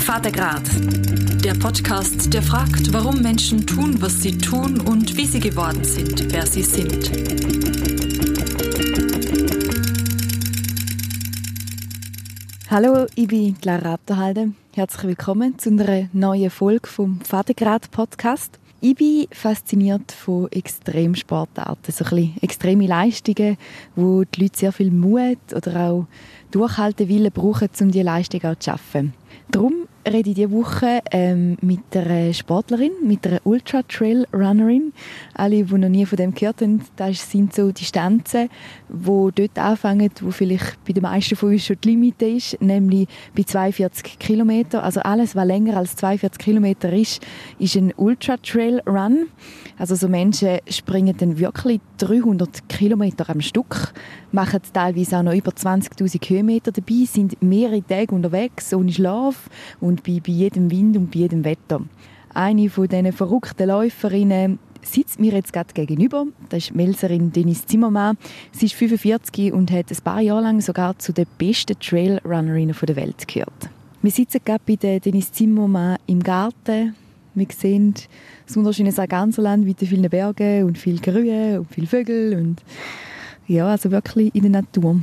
Vatergrad, der Podcast, der fragt, warum Menschen tun, was sie tun und wie sie geworden sind, wer sie sind. Hallo, ich bin Clara Abderhalde. Herzlich willkommen zu einer neuen Folge vom Vatergrad Podcast. Ich bin fasziniert von Extremsportarten, so ein bisschen extreme Leistungen, wo die Leute sehr viel Mut oder auch Durchhaltewillen brauchen, um diese Leistung auch zu schaffen. Darum rede ich diese Woche ähm, mit einer Sportlerin, mit einer Ultra-Trail-Runnerin. Alle, die noch nie von dem gehört haben, das sind so Distanzen, die dort anfangen, wo vielleicht bei den meisten von uns schon die Limite ist, nämlich bei 42 Kilometern. Also alles, was länger als 42 Kilometer ist, ist ein Ultra-Trail-Run. Also so Menschen springen dann wirklich 300 Kilometer am Stück, machen teilweise auch noch über 20'000 Höhenmeter dabei, sind mehrere Tage unterwegs, ohne Schlaf und bei, bei jedem Wind und bei jedem Wetter. Eine von diesen verrückten Läuferinnen sitzt mir jetzt gerade gegenüber. Das ist Melserin Denise Zimmermann. Sie ist 45 und hat ein paar Jahre lang sogar zu den besten Trailrunnerinnen der Welt gehört. Wir sitzen gerade bei Denise Zimmermann im Garten. Wir sehen das wunderschöne Sarganserland mit vielen Bergen und viel Grün und viel Vögel und ja, also wirklich in der Natur.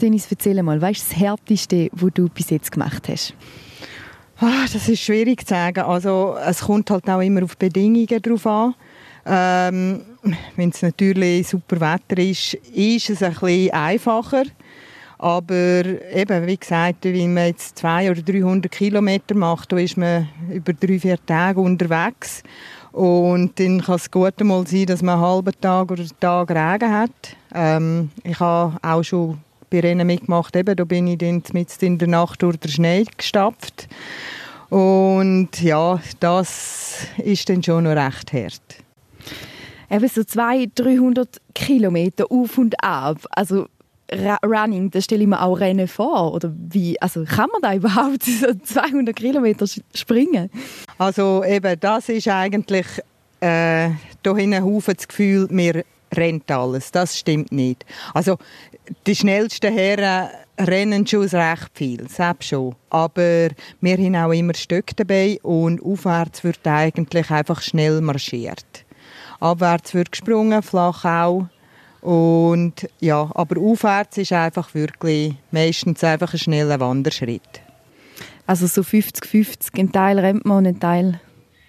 Dennis, erzähl mal, was ist das Härteste, was du bis jetzt gemacht hast? Ah, das ist schwierig zu sagen. Also es kommt halt auch immer auf Bedingungen drauf an. Ähm, Wenn es natürlich super Wetter ist, ist es ein bisschen einfacher. Aber eben, wie gesagt, wenn man jetzt 200 oder 300 Kilometer macht, da ist man über drei, vier Tage unterwegs. Und dann kann es gut mal sein, dass man einen halben Tag oder einen Tag Regen hat. Ähm, ich habe auch schon bei Rennen mitgemacht, eben, da bin ich dann mitten in der Nacht durch den Schnee gestapft. Und ja, das ist dann schon noch recht hart. Eben so 200, 300 Kilometer auf und ab. Also Running, da stelle ich mir auch Rennen vor. Oder wie, also kann man da überhaupt so 200 Kilometer springen? Also eben, das ist eigentlich äh, da hinten das Gefühl, mir rennt alles. Das stimmt nicht. Also die schnellsten Herren rennen schon recht viel, selbst schon. Aber wir haben auch immer Stück dabei und aufwärts wird eigentlich einfach schnell marschiert. Abwärts wird gesprungen, flach auch. Und ja, aber aufwärts ist einfach wirklich meistens einfach ein schneller Wanderschritt. Also so 50-50, ein Teil rennt man und ein Teil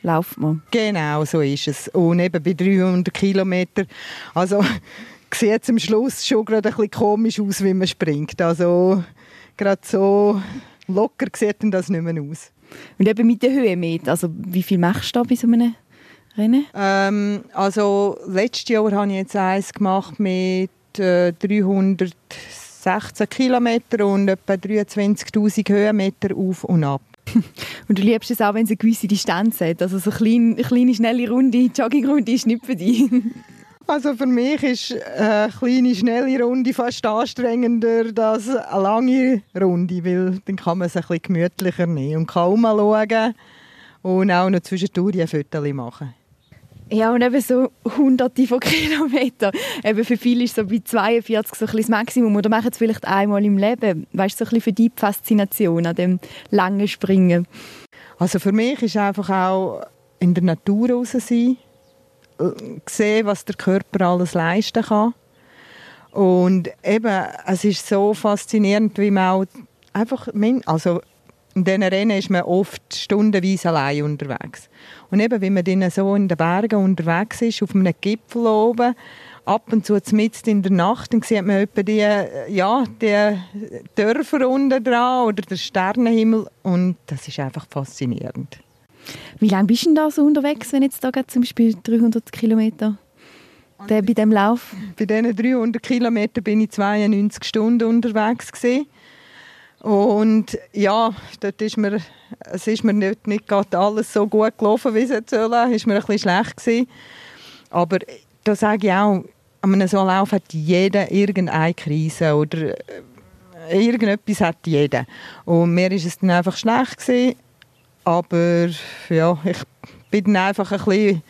läuft man. Genau, so ist es. Und eben bei 300 Kilometern, also sieht es am Schluss schon gerade ein bisschen komisch aus, wie man springt. Also gerade so locker sieht das nicht mehr aus. Und eben mit der Höhenmeter, also wie viel machst du da bei so einem Rennen? Ähm, also letztes Jahr habe ich jetzt eins gemacht mit äh, 316 Kilometer und etwa 23'000 Höhenmeter auf und ab. Und du liebst es auch, wenn es eine gewisse Distanz hat. Also so eine kleine, eine kleine schnelle Runde, Joggingrunde ist nicht für dich. Also für mich ist eine kleine, schnelle Runde fast anstrengender als eine lange Runde, weil dann kann man es ein bisschen gemütlicher nehmen und kann schauen und auch noch zwischendurch ein Foto machen. Ja, und eben so hunderte von Kilometern. Eben für viele ist so bei 42 so ein das Maximum. Oder machen es vielleicht einmal im Leben. Weißt du, so ein für die Faszination an dem langen Springen? Also für mich ist einfach auch in der Natur raus sein, äh, sehen, was der Körper alles leisten kann. Und eben, es ist so faszinierend, wie man auch einfach, also in diesen Rennen ist man oft stundenweise allein unterwegs. Und eben, wenn man dann so in den Bergen unterwegs ist, auf einem Gipfel oben, ab und zu mitten in der Nacht, dann sieht man etwa die, ja, die Dörfer unten dran oder den Sternenhimmel und das ist einfach faszinierend. Wie lange bist du denn da so unterwegs, wenn jetzt da zum Beispiel 300 Kilometer der, bei dem Lauf? Bei diesen 300 Kilometern bin ich 92 Stunden unterwegs gewesen. Und ja, dort ist mir, es ist mir nicht, nicht alles so gut gelaufen, wie es jetzt soll. Es war mir ein bisschen schlecht. Gewesen. Aber da sage ich auch, an einem so Lauf hat jeder irgendeine Krise oder äh, irgendetwas hat jeder. Und mir ist es dann einfach schlecht gewesen. Aber ja, ich bin dann einfach ein bisschen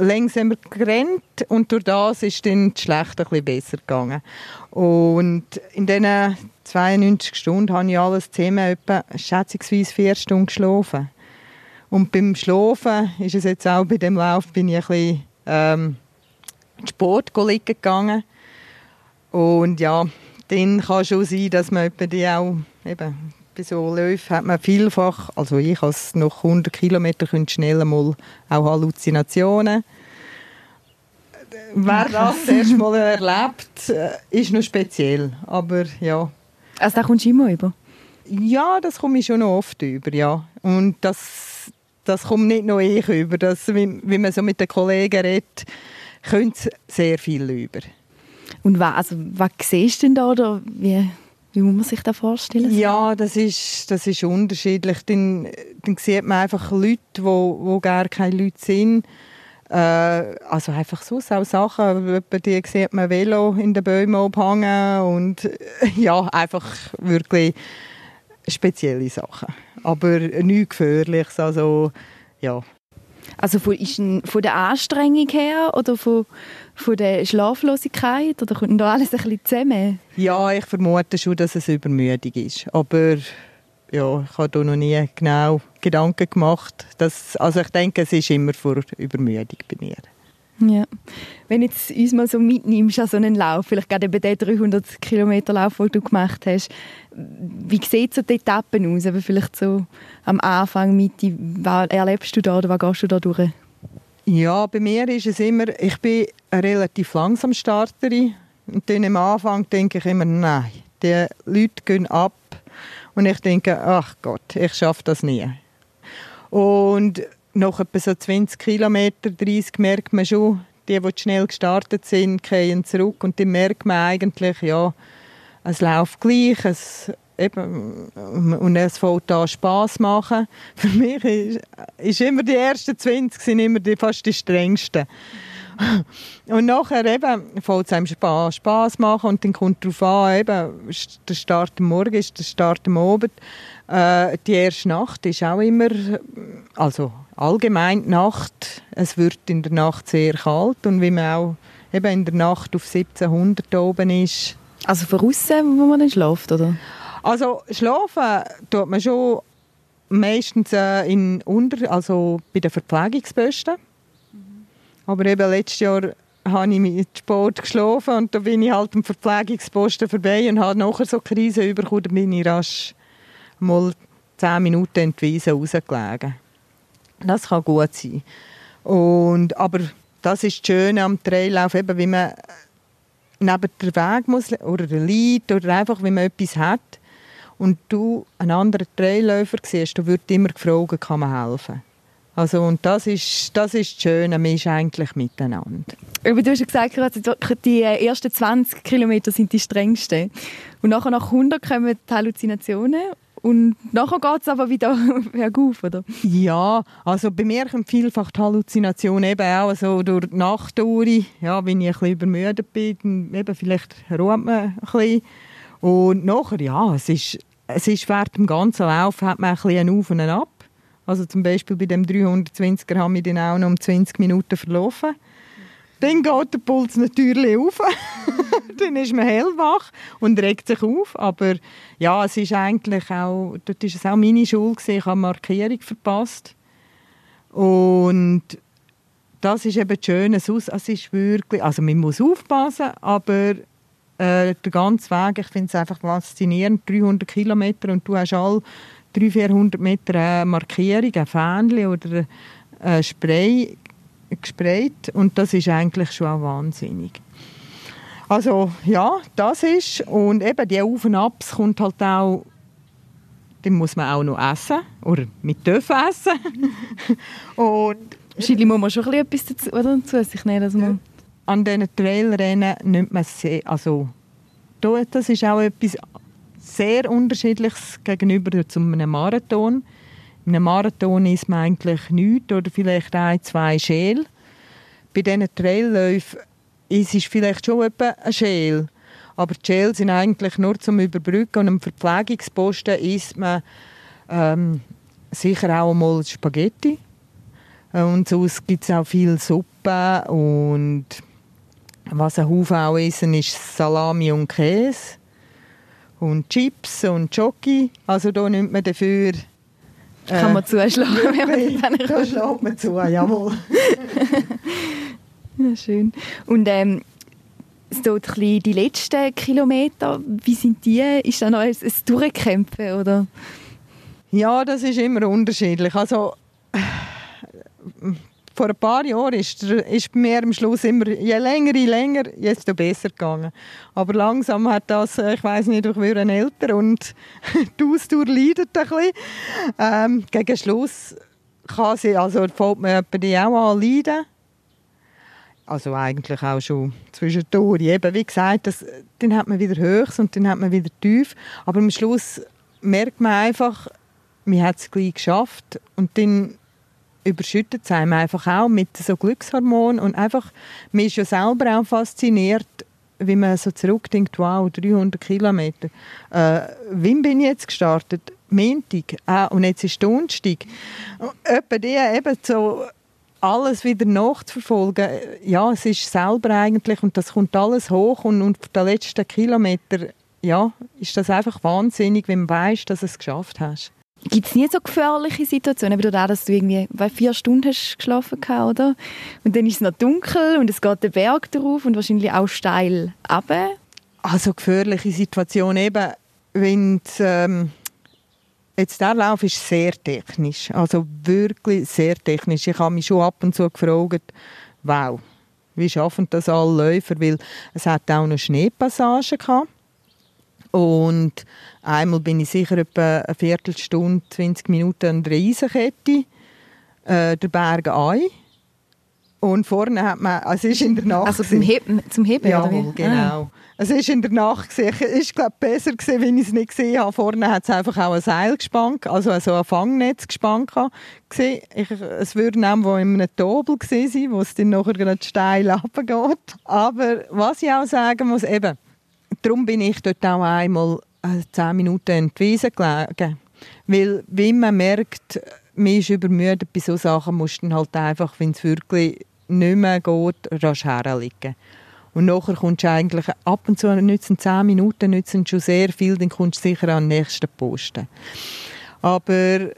langsamer gerannt und durch das ist dann das Schlechte ein bisschen besser gegangen. Und in diesen 92 Stunden habe ich alles zusammen etwa schätzungsweise vier Stunden geschlafen. Und beim Schlafen ist es jetzt auch bei dem Lauf bin ich ein bisschen ähm, Sport liegen gegangen. Und ja, dann kann es schon sein, dass man die auch eben so Läufen hat man vielfach, also ich als noch 100 Kilometer schnell mal auch Halluzinationen. Wer das erst mal erlebt, äh, ist noch speziell, aber ja. Also da kommst du immer über? Ja, das komme ich schon noch oft über, ja. Und das, das kommt nicht nur ich über, das, wie, wie man so mit den Kollegen redet, kommt sehr viel über. Und was, also, was siehst du denn da oder wie, wie muss man sich das vorstellen? Ja, das ist, das ist unterschiedlich. Dann, dann sieht man einfach Leute, die wo, wo gar keine Leute sind. Äh, also einfach so auch Sachen, die sieht man Velo in den Bäumen abhängen und ja, einfach wirklich spezielle Sachen. Aber nichts Gefährliches, also ja. Also von, ist ein, von der Anstrengung her oder von, von der Schlaflosigkeit oder kommt da alles ein bisschen zusammen? Ja, ich vermute schon, dass es Übermüdung ist. Aber ja, ich habe da noch nie genau Gedanken gemacht. Dass, also ich denke, es ist immer vor Übermüdung bei mir. Ja. Wenn jetzt uns mal so mitnimmst an so einen Lauf, vielleicht gerade eben den 300 Kilometer Lauf, den du gemacht hast, wie sieht so die Etappen aus? Aber vielleicht so am Anfang, Mitte, was erlebst du da oder was gehst du da durch? Ja, bei mir ist es immer, ich bin eine relativ langsam Starterin und dann am Anfang denke ich immer, nein, die Leute gehen ab und ich denke, ach Gott, ich schaffe das nie. Und nach etwa so 20 Kilometer, 30 merkt man schon, die, die schnell gestartet sind, gehen zurück und dann merkt man eigentlich, ja, es läuft gleich, es, eben, und es fängt an Spass machen. Für mich ist, ist immer die ersten 20 sind immer die, fast die strengsten. Und nachher eben fängt es einem Spaß, Spaß machen und dann kommt darauf an, eben, der Start am Morgen ist der Start am Abend. Äh, die erste Nacht ist auch immer, also allgemein die Nacht, es wird in der Nacht sehr kalt und wie man auch eben in der Nacht auf 1700 oben ist. Also von außen, wo man dann schläft, oder? Also schlafen tut man schon meistens äh, in unter, also bei den Verpflegungsposten. Mhm. Aber eben letztes Jahr habe ich mit Sport geschlafen und da bin ich halt am Verpflegungsposten vorbei und habe nachher so eine Krise bekommen, da bin ich rasch mal zehn Minuten in die Wiese rausgelegen. Das kann gut sein. Und, aber das ist das Schöne am Traillauf, eben, wie man neben der Weg muss, oder liegt oder einfach, wenn man etwas hat und du einen anderen Trailläufer siehst, du wird immer gefragt, kann man helfen. Also, und das ist, das ist Schöne, man ist eigentlich miteinander. Aber du hast ja gesagt, die ersten 20 Kilometer sind die strengsten. Und nachher nach 100 kommen die Halluzinationen und nachher geht es aber wieder bergauf, oder? Ja, also bei mir kommt vielfach die Halluzination eben auch so durch die Nacht durch. Ja, wenn ich ein bisschen übermüdet bin, eben vielleicht ruht man ein bisschen. Und nachher, ja, es ist, es ist während dem ganzen Lauf hat man ein bisschen einen Auf und einen Ab. Also zum Beispiel bei dem 320er haben wir dann auch noch um 20 Minuten verlaufen. Dann geht der Puls natürlich auf. dann ist man hellwach und regt sich auf. Aber ja, es ist eigentlich auch, dort ist es auch meine Schule gewesen. Ich habe Markierung verpasst. Und das ist eben schön. Es ist wirklich, also man muss aufpassen, aber äh, der ganze Weg, ich finde es einfach faszinierend. 300 Kilometer und du hast all 300, 400 Meter eine Markierung, ein Fähnchen oder ein Spray gesprayt und das ist eigentlich schon auch wahnsinnig. Also ja, das ist und eben die Auf und Abs kommt halt auch, den muss man auch noch essen oder mit dürfen essen und Wahrscheinlich muss man schon etwas dazu, oder, zu sich nehmen, dass man an diesen Trailrennen nimmt man sehr, also das ist auch etwas sehr Unterschiedliches gegenüber zu einem Marathon. In einem Marathon ist man eigentlich nichts oder vielleicht ein, zwei Schäl. Bei diesen Trailläufen ist es vielleicht schon etwa ein Schäl. Aber die Schäl sind eigentlich nur zum Überbrücken. Und am Verpflegungsposten isst man ähm, sicher auch mal Spaghetti. Und sonst gibt es auch viel Suppe und was ein Haufen auch essen, ist Salami und Käse und Chips und Jockey. Also da nimmt man dafür... Äh, Kann man zuschlagen, wenn man Da schlägt man zu, jawohl. ja, schön. Und ähm, so die letzten Kilometer, wie sind die? Ist da noch ein, ein Durchkämpfen, oder? Ja, das ist immer unterschiedlich. Also vor ein paar Jahren ist, ist mir am Schluss immer, je länger, je länger, desto besser gegangen. Aber langsam hat das, äh, ich weiß nicht, ich werde älter und die Ausdauer leidet ein bisschen. Ähm, gegen Schluss kann sie, also fällt mir die auch an leiden. Also eigentlich auch schon zwischendurch. Eben, wie gesagt, das, dann hat man wieder Höchst und dann hat man wieder Tief. Aber am Schluss merkt man einfach, man hat es gleich geschafft und dann überschüttet es einem einfach auch mit so Glückshormonen und einfach, man ist ja selber auch fasziniert, wie man so zurückdenkt, wow, 300 Kilometer. Äh, wann bin ich jetzt gestartet? Montag. Ah, und jetzt ist Donnerstag. Etwa die eben so alles wieder nachzuverfolgen, ja, es ist selber eigentlich und das kommt alles hoch und, und für den letzten Kilometer, ja, ist das einfach wahnsinnig, wenn man weiß, dass du es geschafft hast. Gibt es nie so gefährliche Situationen, wie du da, dass du irgendwie vier Stunden hast geschlafen hast, oder? Und dann ist es noch dunkel und es geht den Berg drauf und wahrscheinlich auch steil runter? Also gefährliche Situation eben, wenn ähm, jetzt der Lauf ist sehr technisch, also wirklich sehr technisch. Ich habe mich schon ab und zu gefragt, wow, wie schaffen das alle Läufer, weil es hat auch noch Schneepassagen gehabt. Und einmal bin ich sicher etwa eine Viertelstunde, 20 Minuten an der Eisenkette, äh, der Berg ein. Und vorne hat man, also es ist in der Nacht. Also zum Heben, zum Heben ja, genau. Ah. Es ist in der Nacht gesehen. Es war besser gewesen, wenn ich es nicht gesehen habe. Vorne hat es einfach auch ein Seil gespannt, also so ein Fangnetz gespannt gesehen. Ich, es würde wo in einem Tobel gesehen sein, wo es dann nachher gerade steil runtergeht. Aber was ich auch sagen muss, eben, darum bin ich dort auch einmal äh, zehn Minuten Wiese gelegen. Weil, wenn man merkt, man ist übermüdet bei solchen Sachen, muss man halt einfach, wenn es wirklich nicht mehr geht, rasch herliegen. Und nachher kommst du eigentlich, ab und zu nützen zehn Minuten nützen schon sehr viel, dann kommst du sicher an den nächsten Posten. Aber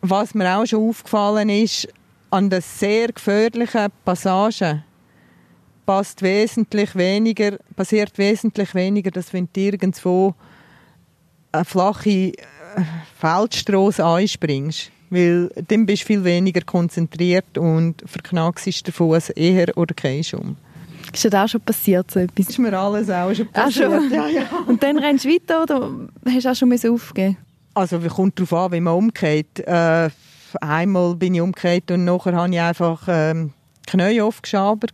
was mir auch schon aufgefallen ist, an den sehr gefährlichen Passagen, passt wesentlich weniger, passiert wesentlich weniger, dass wenn du irgendwo eine flache äh, Feldstrasse einspringst. Weil dann bist du viel weniger konzentriert und verknackst den Fuß eher oder gehst um. Ist das auch schon passiert, so etwas? Ist mir alles auch schon passiert, schon? Ja, ja. Und dann rennst du weiter oder hast du auch schon aufgeben Also, es kommt darauf an, wie man umgeht. Äh, einmal bin ich umgekehrt und nachher habe ich einfach... Ähm, Knie aufgeschabert.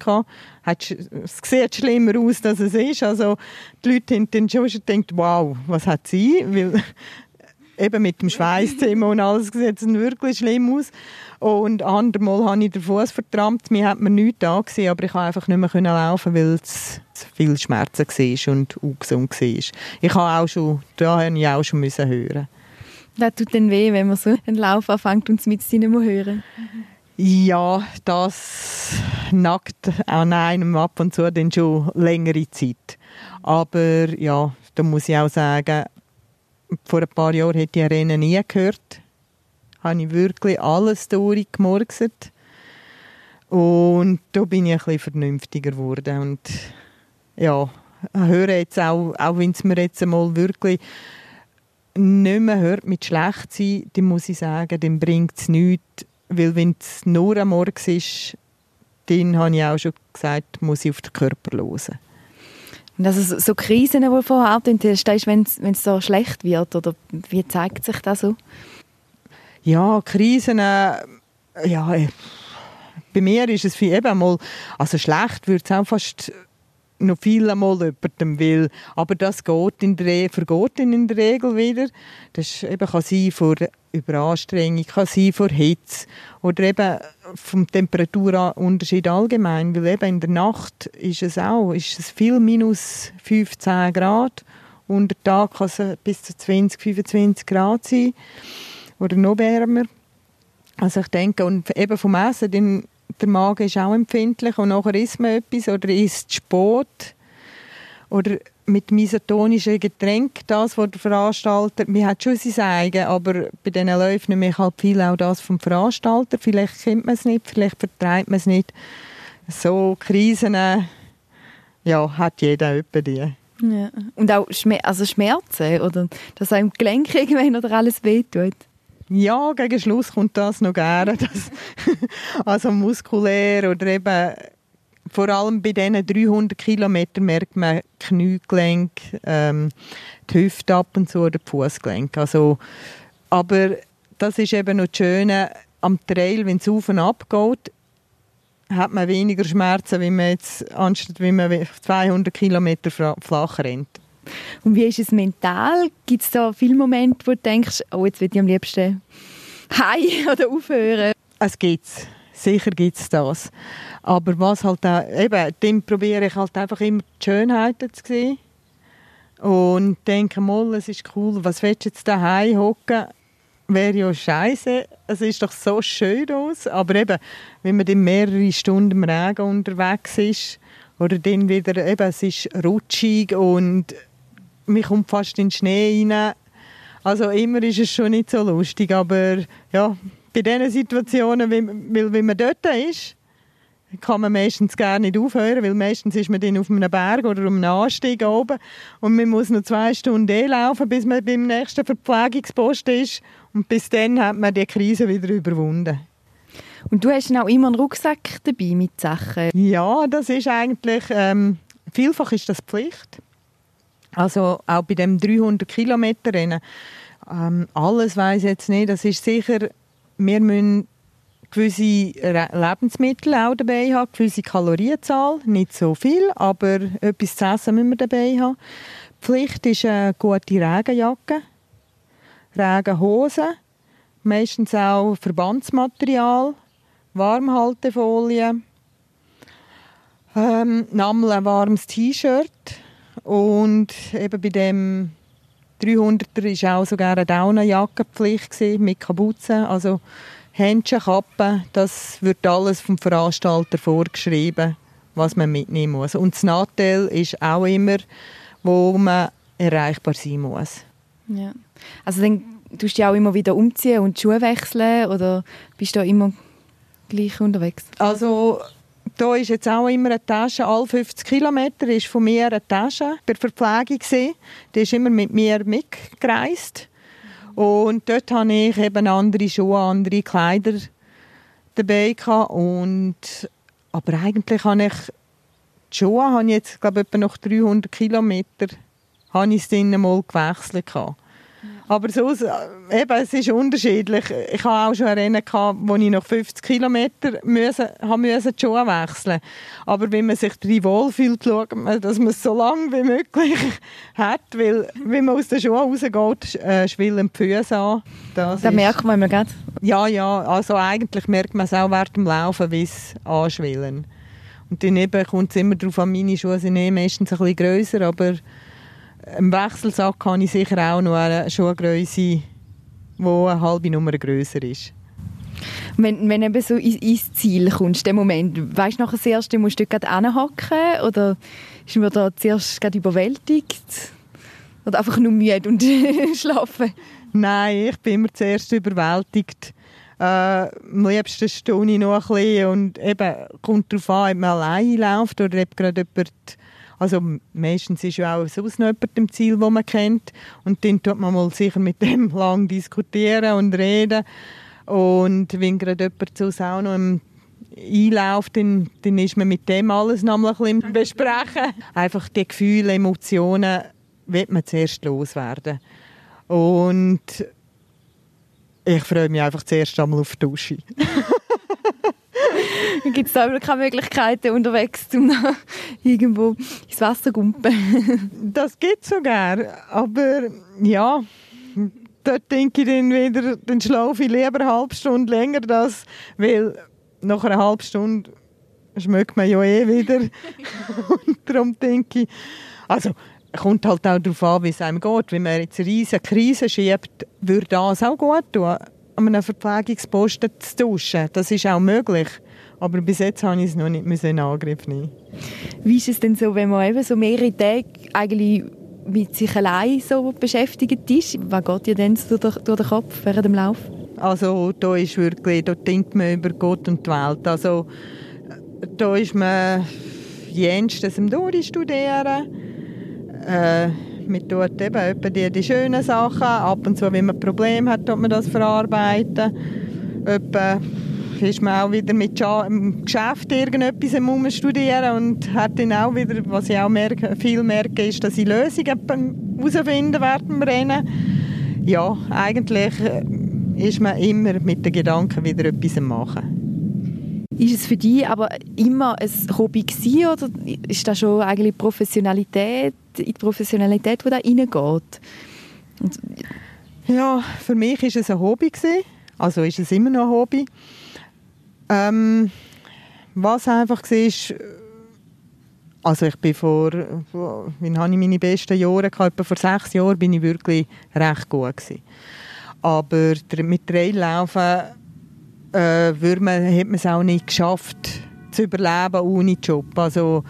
Es sieht schlimmer aus, als es ist. Also, die Leute haben dann schon gedacht, wow, was hat sie? Weil eben mit dem Schweißthema und alles sieht es wirklich schlimm aus. Und andermal habe ich den Fuß vertrampt. Mir hat mir nichts da gesehen, aber ich konnte einfach nicht mehr laufen, weil es viel Schmerzen war und ungesund war. Ich habe auch schon, da habe ich auch schon müssen hören. Das tut dann weh, wenn man so einen Lauf anfängt und es mit nicht mehr hören. Ja, das nackt an einem ab und zu dann schon längere Zeit. Aber ja, da muss ich auch sagen, vor ein paar Jahren hätte ich Rennen nie gehört. Habe ich wirklich alles durchgemurkset. Und da bin ich ein bisschen vernünftiger geworden. Und ja, höre jetzt auch, auch wenn es mir jetzt einmal wirklich nicht mehr hört mit schlecht sein, dann muss ich sagen, dann bringt es nichts, weil wenn es nur am Morgen ist, dann habe ich auch schon gesagt, muss ich auf den Körper hören. Und also so Krisen, die vorher angetönt hast, wenn es so schlecht wird, oder wie zeigt sich das so? Ja, Krisen, äh, ja, äh, bei mir ist es wie eben mal, also schlecht wird es auch fast noch viel einmal jemandem will. Aber das geht in der, vergeht in der Regel wieder. Das eben kann sein vor Überanstrengung, kann sein vor Hitze oder eben vom Temperaturunterschied allgemein. Weil eben in der Nacht ist es auch ist es viel minus 15 Grad und der Tag kann es bis zu 20, 25 Grad sein oder noch wärmer. Also ich denke, und eben vom Essen, den, der Magen ist auch empfindlich und nachher isst man etwas oder isst Sport oder mit misotonischen Getränken, das, was der Veranstalter, mir hat schon sein eigen, aber bei diesen Läufen nehme ich halt viel auch das vom Veranstalter. Vielleicht kennt man es nicht, vielleicht vertreibt man es nicht. So Krisen, ja, hat jeder etwa die. Ja. Und auch Schmer also Schmerzen, oder dass einem Gelenk irgendwann oder alles wehtut? Ja, gegen Schluss kommt das noch gerne. Das, also muskulär oder eben vor allem bei diesen 300 Kilometern merkt man Kniegelenk, ähm, die Hüfte ab und zu oder Fußgelenk. Also, aber das ist eben noch das Schöne am Trail, wenn es auf und ab geht, hat man weniger Schmerzen, wie man jetzt, anstatt wie man 200 Kilometer flach rennt. Und wie ist es mental? Gibt es da viele Momente, wo du denkst, oh, jetzt würde ich am liebsten heim oder aufhören? Es gibt's. Sicher gibt es das. Aber was halt auch, eben, dem probiere ich halt einfach immer die Schönheiten zu sehen. Und denke mal, es ist cool, was willst du jetzt daheim hocken? Wäre ja scheiße. Es ist doch so schön aus. Aber eben, wenn man dann mehrere Stunden im Regen unterwegs ist, oder dann wieder, eben, es ist rutschig und man kommt fast in den Schnee rein. Also immer ist es schon nicht so lustig, aber ja, bei diesen Situationen, weil wenn man dort ist, kann man meistens gar nicht aufhören, weil meistens ist man dann auf einem Berg oder um einen Anstieg oben und man muss noch zwei Stunden eh laufen, bis man beim nächsten Verpflegungspost ist und bis dann hat man die Krise wieder überwunden. Und du hast auch immer einen Rucksack dabei mit Sachen? Ja, das ist eigentlich, ähm, vielfach ist das Pflicht. Also auch bei dem 300 Kilometer Rennen. Ähm, alles weiß jetzt nicht, das ist sicher wir müssen gewisse Lebensmittel auch dabei haben, gewisse Kalorienzahl, nicht so viel, aber etwas zu essen müssen wir dabei haben. Pflicht ist eine gute Regenjacke, Regenhose, meistens auch Verbandsmaterial, Warmhaltefolie, ähm, ein warmes T-Shirt und eben bei dem 300er war auch sogar eine Daunenjackenpflicht mit Kapuze, also Händchen, Kappen, das wird alles vom Veranstalter vorgeschrieben, was man mitnehmen muss. Und das Nachteil ist auch immer, wo man erreichbar sein muss. Ja. Also dann tust du auch immer wieder umziehen und Schuhe wechseln oder bist du immer gleich unterwegs? Also da ist jetzt auch immer eine Tasche, alle 50 Kilometer ist von mir eine Tasche bei Verpflegung gewesen. Die ist immer mit mir mitgereist. Und dort habe ich eben andere Schuhe, andere Kleider dabei gehabt. Und, aber eigentlich habe ich die Schuhe habe ich jetzt, glaube ich, etwa noch 300 Kilometer habe ich es dann mal gewechselt gehabt. Aber so, äh, eben, es ist unterschiedlich. Ich habe auch schon Rennen gehabt, wo ich nach 50 Kilometern müssen, haben müssen die Schuhe wechseln. Aber wenn man sich drin wohlfühlt, schaut man, dass man es so lange wie möglich hat, weil wenn man aus den Schuhen rausgeht, äh, schwillen die Füße an. Das da merkt man immer gerade. Ja, ja, also eigentlich merkt man es auch während dem Laufen, wie es anschwillen. Und dann kommt es immer darauf an, meine Schuhe sind eh meistens ein bisschen grösser, aber im Wechselsack habe ich sicher auch noch eine Schuhgröße, die eine halbe Nummer grösser ist. Wenn, wenn du so ins Ziel kommst, dem Moment, weißt du nachher das erste, musst du dort hinhocken oder ist man da zuerst gerade überwältigt? Oder einfach nur müde und schlafen? Nein, ich bin immer zuerst überwältigt. Äh, am liebsten stehe ich noch ein bisschen und eben, kommt darauf an, ob man alleine läuft oder ob gerade jemand also meistens ist ja auch sonst noch jemand im Ziel, wo man kennt. Und dann tut man mal sicher mit dem lang diskutieren und reden. Und wenn gerade jemand sonst auch noch im einläuft, dann, dann ist man mit dem alles noch ein bisschen besprechen. Einfach die Gefühle, Emotionen wird man zuerst loswerden. Und ich freue mich einfach zuerst einmal auf die Dusche. Gibt es da keine Möglichkeiten unterwegs, um irgendwo ins Wasser gumpen? das es sogar, aber ja, dort denke ich dann wieder, dann schlafe ich lieber eine halbe Stunde länger, das, weil nach einer halben Stunde schmeckt man ja eh wieder. Und darum denke ich, also kommt halt auch darauf an, wie es einem geht. Wenn man jetzt eine riesige Krise schiebt, würde das auch gut tun. an einem Verpflegungsposten zu duschen. Das ist auch möglich. Aber bis jetzt habe ich es noch nicht in Angriff nehmen. Wie ist es denn so, wenn man eben so mehrere Tage eigentlich mit sich allein so beschäftigt ist? Was geht dir denn durch, durch den Kopf während dem Lauf? Also da ist wirklich, da denkt man über Gott und die Welt. Also da ist man jenseits im Dori studieren. Äh, man tut eben die, die schönen Sachen. Ab und zu, wenn man Probleme hat, tut man das verarbeiten. Etwa ist man auch wieder mit im Geschäft irgendetwas am studieren und hat dann auch wieder, was ich auch merke, viel merke, ist, dass ich Lösungen herausfinden während dem Rennen. Ja, eigentlich äh, ist man immer mit den Gedanken wieder etwas am machen. Ist es für dich aber immer ein Hobby gewesen, oder ist das schon eigentlich Professionalität, in die Professionalität, die da reingeht? ja, für mich ist es ein Hobby gewesen. Also ist es immer noch ein Hobby. Ähm, was einfach war, also ich bin vor, wie habe ich meine besten Jahre gehabt, vor sechs Jahren bin ich wirklich recht gut gewesen. Aber mit Traillaufen äh, man, hat man es auch nicht geschafft, zu überleben ohne Job. Also,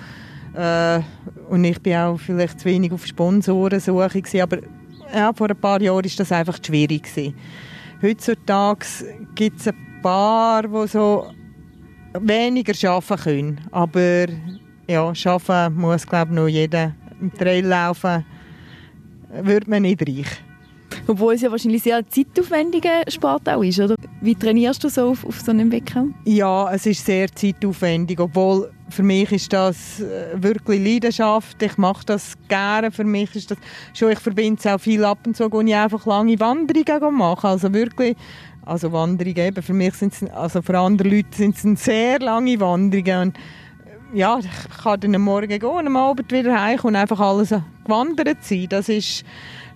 äh, und ich bin auch vielleicht zu wenig auf Sponsorensuche gewesen, aber ja, vor ein paar Jahren war das einfach schwierig gewesen. Heutzutage gibt es ein paar, die so weniger arbeiten können. Aber ja, arbeiten muss, glaube ich, noch jeder. Im Trail laufen wird man nicht reich. Obwohl es ja wahrscheinlich sehr zeitaufwendiger Sport auch ist, oder? Wie trainierst du so auf, auf so einem Wettkampf? Ja, es ist sehr zeitaufwendig, obwohl für mich ist das äh, wirklich Leidenschaft. Ich mache das gerne. Für mich ist das schon, ich verbinde es auch viel ab und zu, wo ich einfach lange Wanderungen mache. Also wirklich, also Wanderungen eben, für mich sind also für andere Leute sind es sehr lange Wanderungen. Und ja, ich kann dann am Morgen gehen am Abend wieder heim und einfach alles gewandert sein. Das ist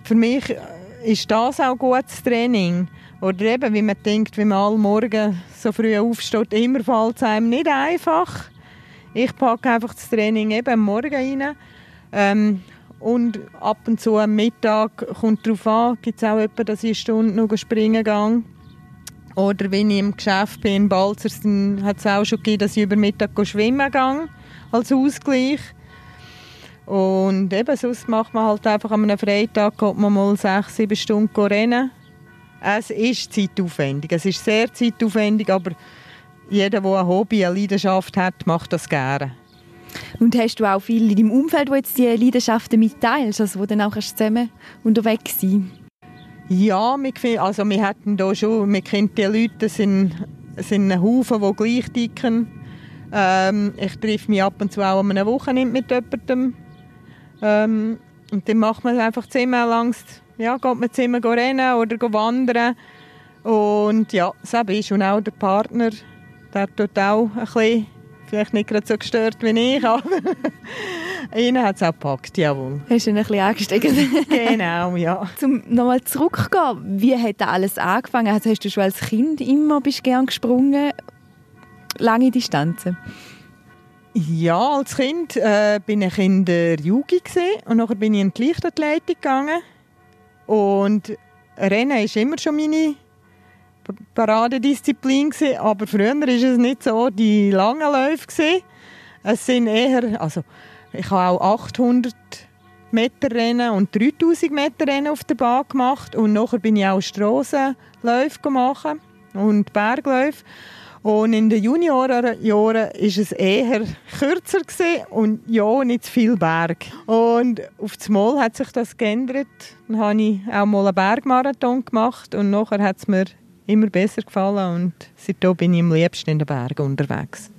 für mich äh, ist das auch gutes Training. Oder eben, wie man denkt, wenn man alle Morgen so früh aufsteht, immer fällt es einem nicht einfach. Ich packe einfach das Training eben am Morgen rein. Ähm, und ab und zu am Mittag kommt darauf an, gibt es auch jemanden, dass ich eine Stunde noch springen gehe. Oder wenn ich im Geschäft bin in Balzers, dann hat es auch schon gegeben, dass ich über Mittag schwimmen gehe, als Ausgleich. Und eben, sonst macht man halt einfach an einem Freitag, geht man mal sechs, sieben Stunden rennen. Es ist zeitaufwendig, es ist sehr zeitaufwendig, aber jeder, der ein Hobby, eine Leidenschaft hat, macht das gerne. Und hast du auch viele in deinem Umfeld, die jetzt diese Leidenschaften mitteilst, also wo dann auch zusammen unterwegs sind? Ja, wir, also wir hatten da schon, wir kennen die Leute, das sind, sind ein Haufen, die gleich dicken. Ähm, ich treffe mich ab und zu auch an einer Woche mit jemandem. Ähm, und dann macht man einfach zehnmal lang, ja, geht man zehnmal rennen oder wandern. Und ja, das ist und auch der Partner, der tut auch ein bisschen, vielleicht nicht gerade so gestört wie ich, aber ihn hat es auch gepackt, jawohl. Hast du ihn ein bisschen angesteckt? genau, ja. Zum nochmal zurückgehen, wie hat das alles angefangen? Also hast du schon als Kind immer bist gern gesprungen? Lange Distanzen? Ja, als Kind äh, bin ich in der Jugend und nachher bin ich in die Leichtathletik gegangen. Und Rennen ist immer schon meine Paradedisziplin aber früher war es nicht so die langen Läufe. Es sind eher, also ich habe auch 800 Meter Rennen und 3000 Meter Rennen auf der Bahn gemacht und nachher bin ich auch Strassenläufe gemacht und Bergläufe. Und in den Juniorenjahren war es eher kürzer und ja, nicht zu viel Berg. Und auf das Mal hat sich das geändert. Dann habe ich auch mal einen Bergmarathon gemacht und nachher hat es mir immer besser gefallen und seitdem bin ich am liebsten in den Bergen unterwegs.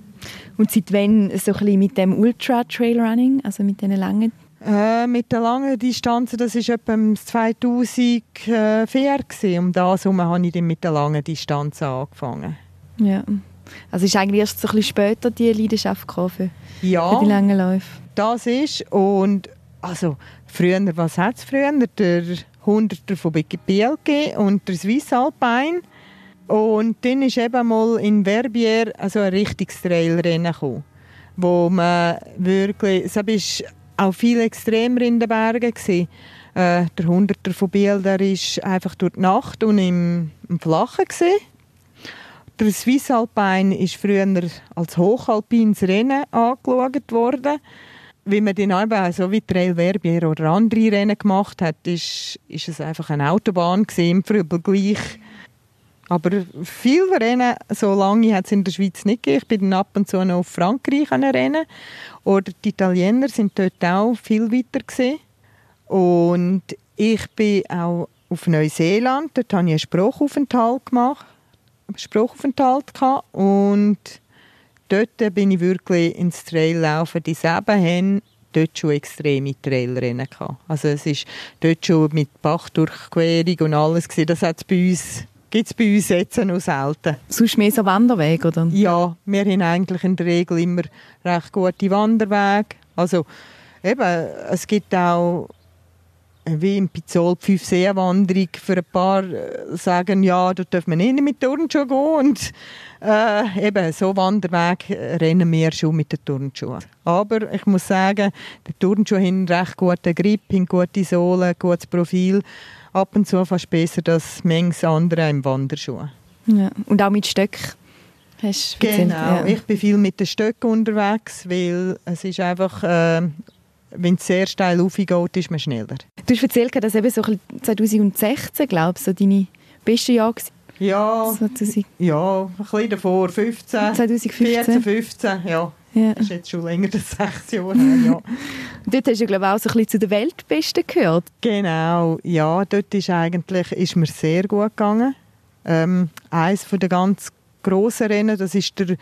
Und seit wann so ein bisschen mit dem Ultra-Trailrunning, also mit diesen langen äh, mit den langen Distanzen, das war etwa 2004 gewesen. Um das herum habe ich dann mit den langen Distanzen angefangen. Ja. Also ist eigentlich erst so ein bisschen später die Leidenschaft gekommen ja, für die langen Läufe? das ist. Und also früher, was hat es früher? Der Hunderter von BLG und der Swiss Alpine. Und dann ist eben mal in Verbier also ein richtiges Trailrennen gekommen, wo man wirklich, es war auch viel extremer in den Bergen gewesen. Äh, der Hunderter von Biel, der ist einfach durch die Nacht und im, im Flachen. Der Swiss Alpine ist früher als hochalpines Rennen angeschaut worden. Wie man den eben so wie Trail Verbier oder andere Rennen gemacht hat, ist, ist es einfach eine Autobahn im Vergleich. Aber viele Rennen, so lange hat es in der Schweiz nicht gegeben. Ich bin ab und zu noch auf Frankreich Rennen. Oder die Italiener sind dort auch viel weiter gesehen. Und ich bin auch auf Neuseeland. Dort habe ich einen Sprachaufenthalt gemacht. Sprachaufenthalt gehabt. Und dort bin ich wirklich ins Traillaufen. Die sieben haben dort schon extreme Trailrennen gehabt. Also es ist dort schon mit Bachdurchquerung und alles gewesen. Das hat es bei uns gibt es bei uns jetzt noch selten. Sonst mehr so Wanderweg, oder? Ja, wir haben eigentlich in der Regel immer recht gute Wanderwege. Also eben, es gibt auch wie im Pizzol die Fünf-Seen-Wanderung für ein paar äh, sagen, ja, da dürfen wir nicht mit Turnschuhen gehen. Und äh, eben, so Wanderweg rennen wir schon mit den Turnschuhen. Aber ich muss sagen, die Turnschuhe haben einen recht guten Grip, haben gute Sohlen, gutes Profil. Ab und zu fast besser als manches andere im Wanderschuh. Ja. Und auch mit Stöcken? genau, ja. ich bin viel mit den Stöcken unterwegs, weil es ist einfach... Äh, wenn es sehr steil aufgeht, ist man schneller. Du hast erzählt, dass eben so 2016, glaube ich, so deine beste Jahr war. Ja, so ja, ein bisschen davor, 15, 2015. 14, 15, ja. Ja. Das ist jetzt schon länger als sechs Jahre her, ja. dort hast du, glaube ich, auch so ein bisschen zu den Weltbesten gehört. Genau, ja, dort ist eigentlich, ist mir sehr gut gegangen. Ähm, eines der ganz grossen Rennen, das ist der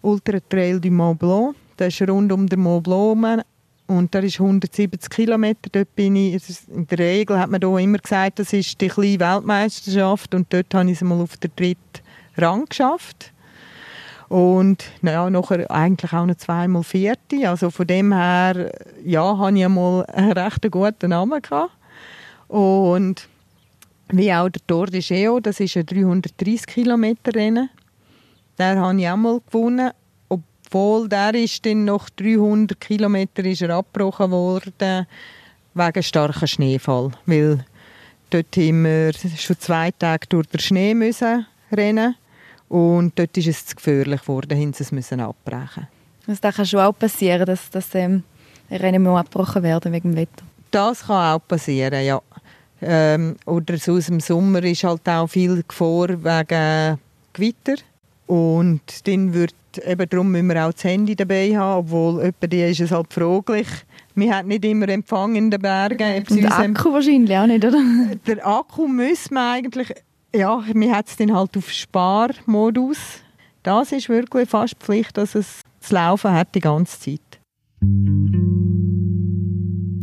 Ultra Trail du Mont Blanc. Der ist rund um den Mont Blanc und der ist 170 Kilometer. Dort bin ich, in der Regel hat man da immer gesagt, das ist die kleine Weltmeisterschaft. Und dort habe ich es mal auf den dritten Rang geschafft. Und naja, nachher eigentlich auch noch zweimal vierte. Also von dem her, ja, habe ich einmal einen recht guten Namen gehabt. Und wie auch der Tour de Geo, das ist ein 330 Kilometer Rennen. Der habe ich auch mal gewonnen obwohl der ist dann nach 300 Kilometern ist er abgebrochen worden wegen starkem Schneefall, weil dort haben wir schon zwei Tage durch den Schnee müssen rennen und dort ist es zu gefährlich geworden, haben sie es müssen abbrechen. Also das kann schon auch passieren, dass das ähm, Rennen abgebrochen werden wegen dem Wetter. Das kann auch passieren, ja. Ähm, oder so aus dem Sommer ist halt auch viel Gefahr wegen Gewitter und dann wird eben darum müssen wir auch das Handy dabei haben, obwohl etwa die ist es halt fraglich. Wir haben nicht immer Empfang in den Bergen. Und der Akku wahrscheinlich auch nicht, oder? Der Akku müssen wir eigentlich, ja, wir haben es dann halt auf Sparmodus. Das ist wirklich fast Pflicht, dass es zu laufen hat die ganze Zeit.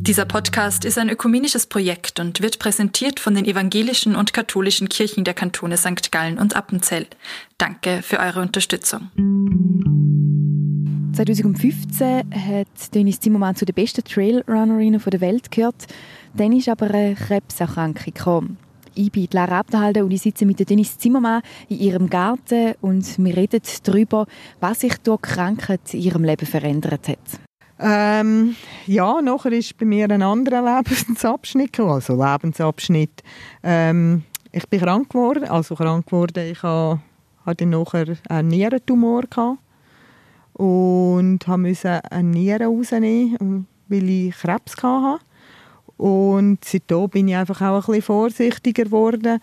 Dieser Podcast ist ein ökumenisches Projekt und wird präsentiert von den evangelischen und katholischen Kirchen der Kantone St. Gallen und Appenzell. Danke für eure Unterstützung. 2015 hat Dennis Zimmermann zu den besten Trailrunnerinnen der Welt gehört. Dann ist aber eine Krebserkrankung gekommen. Ich bin Lara Abderhalde und ich sitze mit Dennis Zimmermann in ihrem Garten und wir reden darüber, was sich durch Krankheit in ihrem Leben verändert hat. Ähm, ja, nachher ist bei mir ein anderer Lebensabschnitt, also Lebensabschnitt. Ähm, ich bin krank geworden, also krank geworden. Ich hatte nachher einen Nierentumor gehabt und musste eine Niere rausnehmen, weil ich Krebs hatte. Und seitdem bin ich einfach auch ein bisschen vorsichtiger geworden.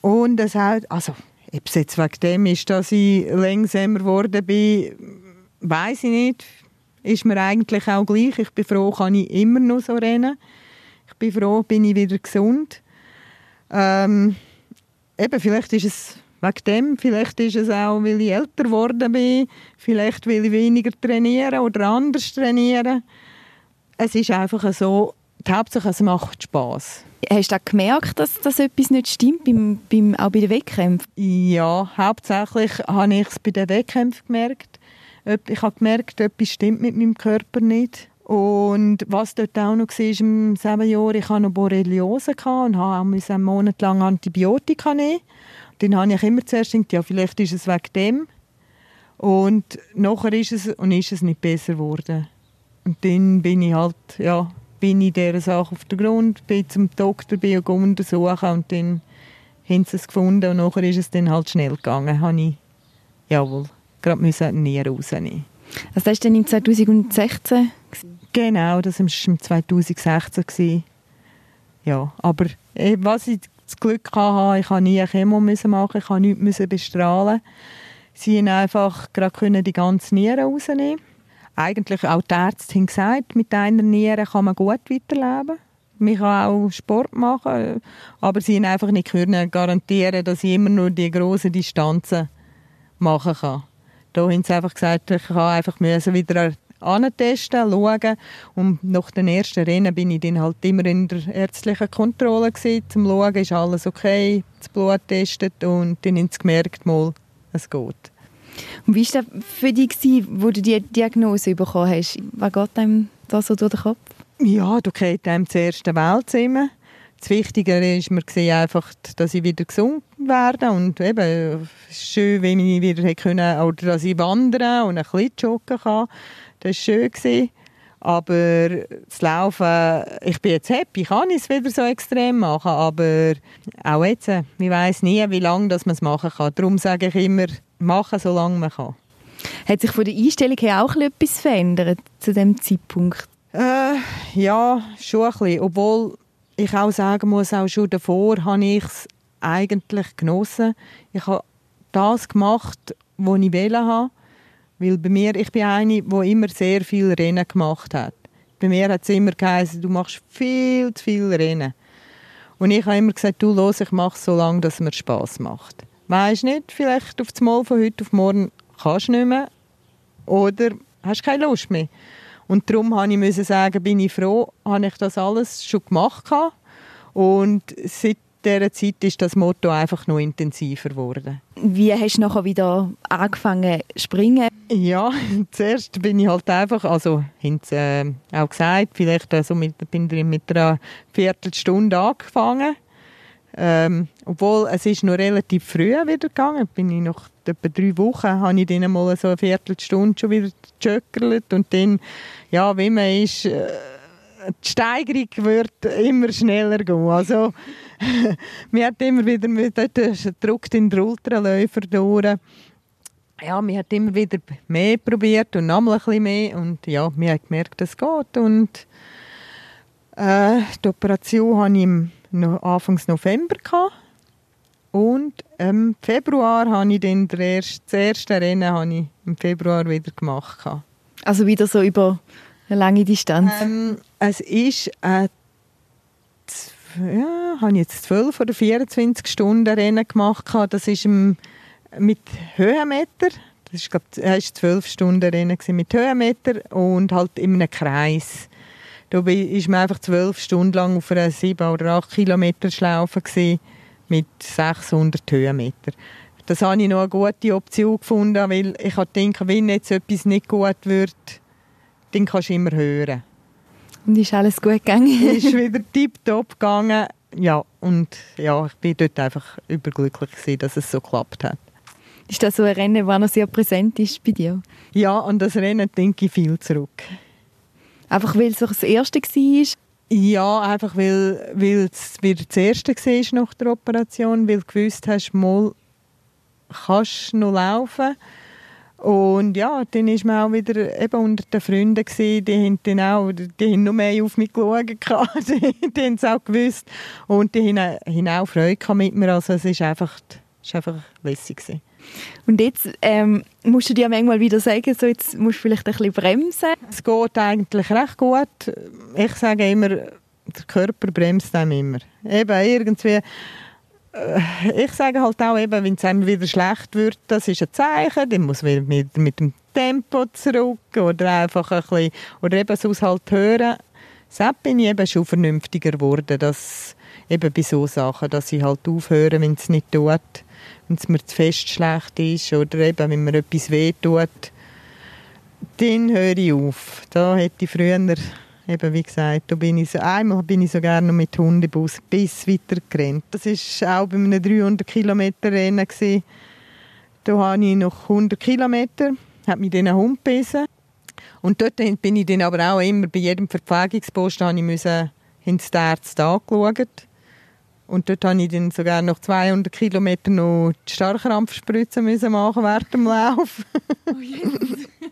Und es hat, also, ob es jetzt wegen dem ist, dass ich langsamer geworden bin, weiß ich nicht ist mir eigentlich auch gleich. Ich bin froh, kann ich immer noch so rennen. Ich bin froh, bin ich wieder gesund. Ähm, eben, vielleicht ist es wegen dem, vielleicht ist es auch, weil ich älter geworden bin, vielleicht will ich weniger trainieren oder anders trainieren. Es ist einfach so, die Hauptsache es macht Spass. Hast du auch gemerkt, dass, dass etwas nicht stimmt, beim, beim, auch bei den Wettkämpfen? Ja, hauptsächlich habe ich es bei den Wettkämpfen gemerkt ich habe gemerkt, etwas stimmt mit meinem Körper nicht. Und was dort auch noch war, im selben Jahr, ich hatte noch Borreliose und musste einen Monat lang Antibiotika nehmen. dann habe ich immer zuerst gedacht, ja, vielleicht ist es wegen dem. Und nachher ist es, und ist es nicht besser geworden. Und dann bin ich halt, ja, bin ich dieser Sache auf den Grund, bin zum Doktor, bin untersuchen und dann haben sie es gefunden und nachher ist es dann halt schnell gegangen. Habe ich, jawohl, gerade müssen Nieren rausnehmen. Also das war dann im 2016? Genau, das war im 2016. Gewesen. Ja, aber eh, was ich das Glück hatte, ich musste nie eine Chemo machen, ich musste nichts bestrahlen. Sie konnten einfach gerade die ganze Niere rausnehmen. Eigentlich auch die Ärzte haben gesagt, mit einer Niere kann man gut weiterleben. Man kann auch Sport machen, aber sie können einfach nicht garantieren, dass ich immer nur die grossen Distanzen machen kann. Da haben sie einfach gesagt, ich kann einfach wieder antesten, schauen. Und nach den ersten Rennen bin ich dann halt immer in der ärztlichen Kontrolle gewesen, zum schauen, ist alles okay, das Blut testet und dann haben sie gemerkt, mal, es geht. Und wie war das für dich, wo du die Diagnose bekommen hast? Was geht einem da so durch den Kopf? Ja, du gehst einem zuerst eine Welt zusammen. Das Wichtige ist mir einfach, dass ich wieder gesund werde und eben schön, wenn ich wieder können, oder dass ich wandern und ein bisschen joggen kann. Das war schön. Gewesen. Aber das Laufen, ich bin jetzt happy, ich kann es wieder so extrem machen, aber auch jetzt, man weiß nie, wie lange man es machen kann. Darum sage ich immer, machen, solange man kann. Hat sich von der Einstellung her auch etwas verändert zu dem Zeitpunkt? Äh, ja, schon ein bisschen. Obwohl ich auch sagen muss, auch schon davor habe ich es eigentlich genossen. Ich habe das gemacht, was ich wollte. Weil bei mir, ich bin eine, die immer sehr viel Rennen gemacht hat. Bei mir hat es immer geheißen, du machst viel zu viel Rennen. Und ich habe immer gesagt, du los, ich mache es so lange, dass es mir Spass macht. Weißt nicht, vielleicht auf das Mal von heute auf morgen kannst du nicht mehr oder hast keine Lust mehr. Und darum musste ich sagen, bin ich froh, habe ich das alles schon gemacht und seit dieser Zeit ist das Motto einfach noch intensiver geworden. Wie hast du nachher wieder angefangen zu springen? Ja, zuerst bin ich halt einfach, also haben sie äh, auch gesagt, vielleicht also mit, bin ich mit einer Viertelstunde angefangen. Ähm, obwohl es ist noch relativ früh wieder gegangen, bin ich noch etwa drei Wochen, habe ich dann mal so eine Viertelstunde schon wieder gejöckert und dann, ja, wie man ist, äh, die Steigerung wird immer schneller gehen. Also, wir hat immer wieder, dort drückt in den Ultraläufer durch. Ja, wir hat immer wieder mehr probiert und nochmal ein bisschen mehr und ja, wir haben gemerkt, es geht und äh, die Operation hatte ich im Anfang November gehabt. und im Februar habe ich dann das erste Rennen ich im Februar wieder gemacht. Also wieder so über eine lange Distanz? Ähm, es ist äh, ja, habe ich jetzt 12 oder 24 Stunden Rennen gemacht. Das ist mit Höhenmeter. Das ist, glaube ich, 12 Stunden Rennen mit Höhenmeter und halt in einem Kreis. Da war man einfach zwölf Stunden lang auf einer 7 oder 8 Kilometer Schlaufe mit 600 Höhenmeter. Das habe ich noch eine gute Option gefunden, weil ich denke, wenn jetzt etwas nicht gut wird, dann kannst du immer hören. Und ist alles gut gegangen? ist wieder tiptop gegangen. Ja, und ja, ich bin dort einfach überglücklich gewesen, dass es so geklappt hat. Ist das so ein Rennen, das noch sehr präsent ist bei dir? Ja, an das Rennen denke ich viel zurück. Einfach weil es das erste war? Ja, einfach weil, weil es wieder das erste war nach der Operation, weil du gewusst hast, mal kannst du noch laufen und ja, dann war man auch wieder eben unter den Freunden, gewesen, die haben dann auch, die haben noch mehr auf mich geschaut, die, die haben es auch gewusst und die haben, haben auch Freude mit mir, also es war einfach, ist einfach lässig. Gewesen. Und jetzt ähm, musst du dir manchmal wieder sagen, so jetzt musst du vielleicht ein bisschen bremsen? Es geht eigentlich recht gut. Ich sage immer, der Körper bremst einem immer. Eben irgendwie ich sage halt auch, eben, wenn es einem wieder schlecht wird, das ist ein Zeichen, dann muss man mit, mit dem Tempo zurück oder einfach ein bisschen, oder eben sonst halt hören. Seitdem bin ich eben schon vernünftiger geworden, dass eben bei so Sachen, dass ich halt aufhöre, wenn es nicht tut, wenn es mir zu fest schlecht ist oder eben, wenn mir etwas weh tut, dann höre ich auf. Da hätte ich früher eben wie gesagt, bin ich so, einmal bin ich sogar noch mit Hundebus bis weiter gerannt. Das war auch bei einem 300 Kilometer Rennen Da habe ich noch 100 Kilometer, hat mich ein Hund gebissen. Und dort bin ich dann aber auch immer bei jedem Verpflegungspost ich müssen ins Ärzte angeschaut. Und dort musste ich dann sogar noch 200 Kilometer noch die Starkrampfspritze müssen machen während dem Lauf. Oh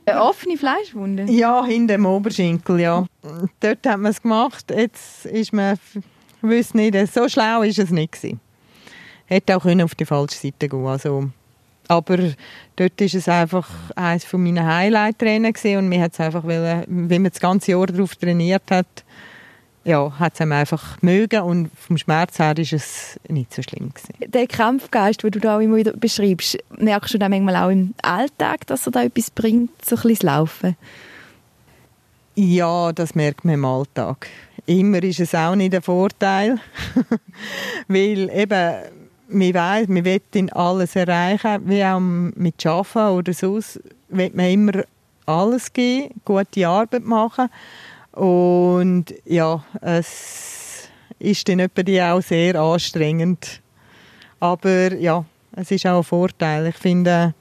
Eine offene Fleischwunde? Ja, hinter dem Oberschenkel, ja. Dort hat man es gemacht. Jetzt ist man, ich weiß nicht, so schlau ist es nicht gewesen. Hätte auch auf die falsche Seite gehen also, aber dort ist es einfach eines von meinen Highlight-Rennen und mir hat es einfach, wenn man das ganze Jahr darauf trainiert hat, ja, hat es einfach mögen und vom Schmerz her ist es nicht so schlimm gewesen. Der Kampfgeist, den du da immer wieder beschreibst, merkst du da manchmal auch im Alltag, dass er da etwas bringt, so ein bisschen das Laufen? Ja, das merkt man im Alltag. Immer ist es auch nicht ein Vorteil, weil eben man weiss, man will in alles erreichen, wie auch mit Arbeiten oder sonst, will man immer alles geben, gute Arbeit machen und ja, es ist dann auch sehr anstrengend. Aber ja, es ist auch ein Vorteil. Ich finde,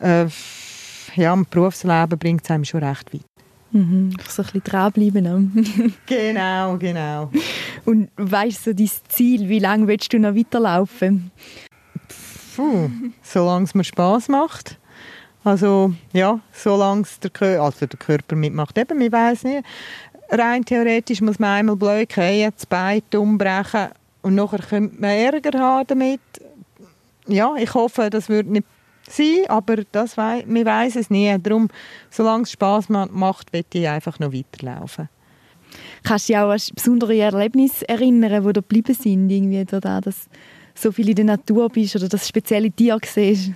äh, ja, im Berufsleben bringt es einem schon recht weit. Mhm, so ein bisschen dranbleiben. genau, genau. Und weißt du so dein Ziel, wie lange willst du noch weiterlaufen? Puh, solange es mir Spass macht. Also ja, solange der, Kör also der Körper mitmacht. Eben, ich weiß nicht. Rein theoretisch muss man einmal blöd fallen, das Bein umbrechen und nachher könnte man Ärger haben damit. Ja, ich hoffe, das wird nicht sein, aber das wei man weiß es nie. Darum, solange es Spass macht, will ich einfach noch weiterlaufen. Kannst du dich auch an besondere Erlebnisse erinnern, die da geblieben sind? Irgendwie da, dass so viel in der Natur bist oder das spezielle Tier siehst?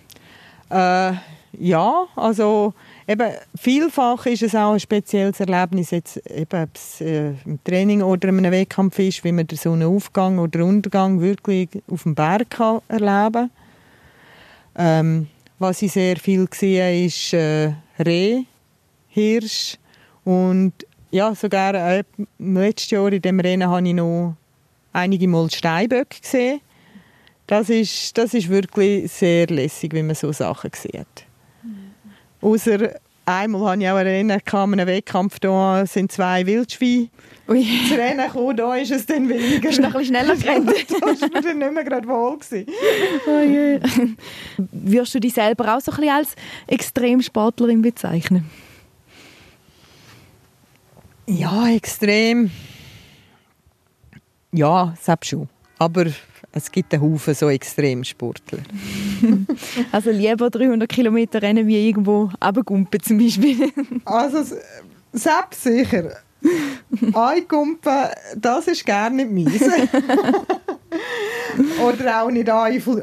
Äh, ja, also eben, vielfach ist es auch ein spezielles Erlebnis, jetzt eben, ob es äh, im Training oder in einem Wettkampf ist, wie man den Sonnenaufgang oder Untergang wirklich auf dem Berg kann erleben ähm, Was ich sehr viel sehe, ist äh, Reh, Hirsch und ja, sogar äh, letztes Jahr in dem Rennen habe ich noch einige Mal Steinböcke gesehen. Das ist, das ist wirklich sehr lässig, wenn man so Sachen sieht. Außer einmal hatte ich auch ein Rennen, kam einen Wettkampf, da sind zwei Wildschweine Ui. Das Rennen gekommen, da ist es dann weniger. Bist du noch ein bisschen schneller gerannt? da war mir dann nicht mehr gerade wohl. Oh je. Würdest du dich selber auch so ein bisschen als Extremsportlerin bezeichnen? Ja, extrem. Ja, selbst schon. Aber es gibt einen Haufen so Extremsportler. also lieber 300 Kilometer rennen wie irgendwo runtergumpen zum Beispiel? also selbst sicher. Eingumpen, das ist gerne nicht meins. oder auch nicht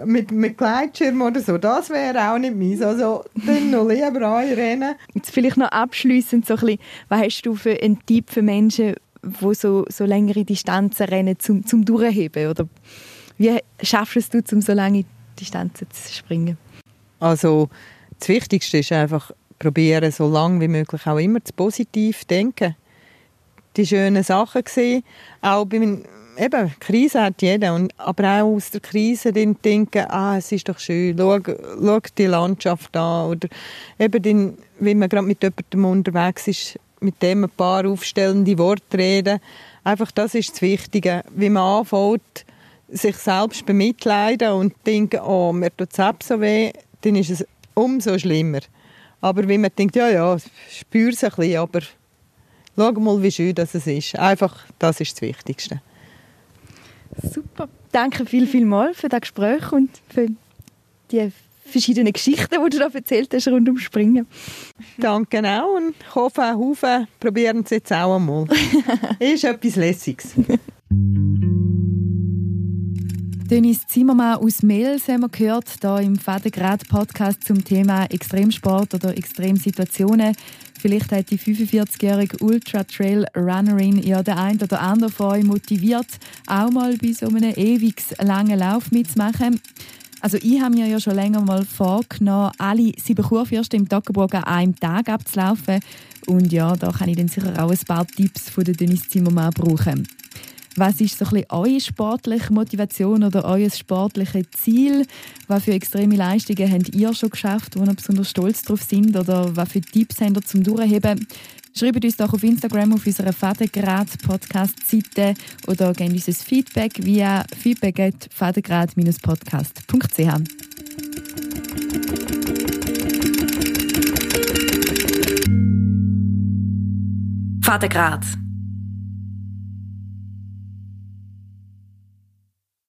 mit, mit Gleitschirm oder so. Das wäre auch nicht meins. Also dann noch lieber rennen. Jetzt vielleicht noch abschliessend so ein bisschen, was hast du für einen Tipp für Menschen, die so, so längere Distanzen rennen, zum, zum Durchheben? Oder wie schaffst du es, um so lange Distanzen zu springen? Also das Wichtigste ist einfach probieren, so lange wie möglich auch immer zu positiv denken. Die schönen Sachen sehen, auch bei eben, Krise hat jeder, und, aber auch aus der Krise dann denken, ah, es ist doch schön, schau, schau die Landschaft an, oder eben dann, wenn man gerade mit jemandem unterwegs ist, mit dem ein paar aufstellende Worte reden, einfach das ist das Wichtige, wie man anfängt, sich selbst bemitleiden und denken, oh, mir tut es selbst so weh, dann ist es umso schlimmer. Aber wenn man denkt, ja, ja, spür es ein bisschen, aber schau mal, wie schön das ist. Einfach, das ist das Wichtigste. Super. Danke viel, viel mal für das Gespräch und für die verschiedenen Geschichten, die du da erzählt hast rund ums Springen. Danke auch und ich hoffe, Haufen probieren es jetzt auch einmal. ist etwas Lässiges. Dennis Zimmermann aus Mels haben wir gehört, hier im Vatergrad-Podcast zum Thema Extremsport oder Extremsituationen. Vielleicht hat die 45-jährige Ultra-Trail-Runnerin ja der ein oder andere von euch motiviert, auch mal bei so einem ewig langen Lauf mitzumachen. Also ich habe mir ja schon länger mal vorgenommen, alle sieben Kurfürsten im Toggenburg an einem Tag abzulaufen. Und ja, da kann ich dann sicher auch ein paar Tipps von Dennis Zimmermann brauchen. Was ist so ein bisschen eure sportliche Motivation oder euer sportliches Ziel? Was für extreme Leistungen habt ihr schon geschafft, wo ihr besonders stolz drauf sind? Oder was für Tipps habt ihr zum Durchheben? Schreibt uns doch auf Instagram auf unserer Fadengrad-Podcast-Seite oder gebt uns ein Feedback via feedback.fadengrad-podcast.ch. Vatergrad